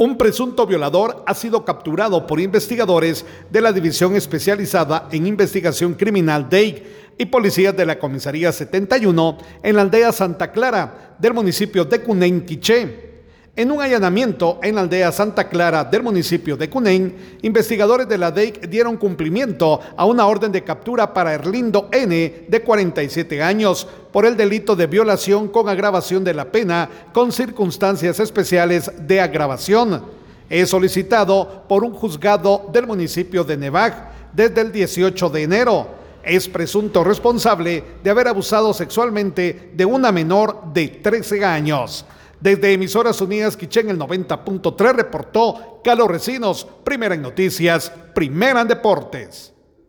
Un presunto violador ha sido capturado por investigadores de la División Especializada en Investigación Criminal DEIC y policías de la Comisaría 71 en la aldea Santa Clara del municipio de Cunén, Quiché. En un allanamiento en la aldea Santa Clara del municipio de Cunén, investigadores de la DEIC dieron cumplimiento a una orden de captura para Erlindo N, de 47 años, por el delito de violación con agravación de la pena con circunstancias especiales de agravación. Es solicitado por un juzgado del municipio de Nevaj desde el 18 de enero. Es presunto responsable de haber abusado sexualmente de una menor de 13 años. Desde Emisoras Unidas Quichén el 90.3 reportó Carlos Recinos, primera en noticias, primera en deportes.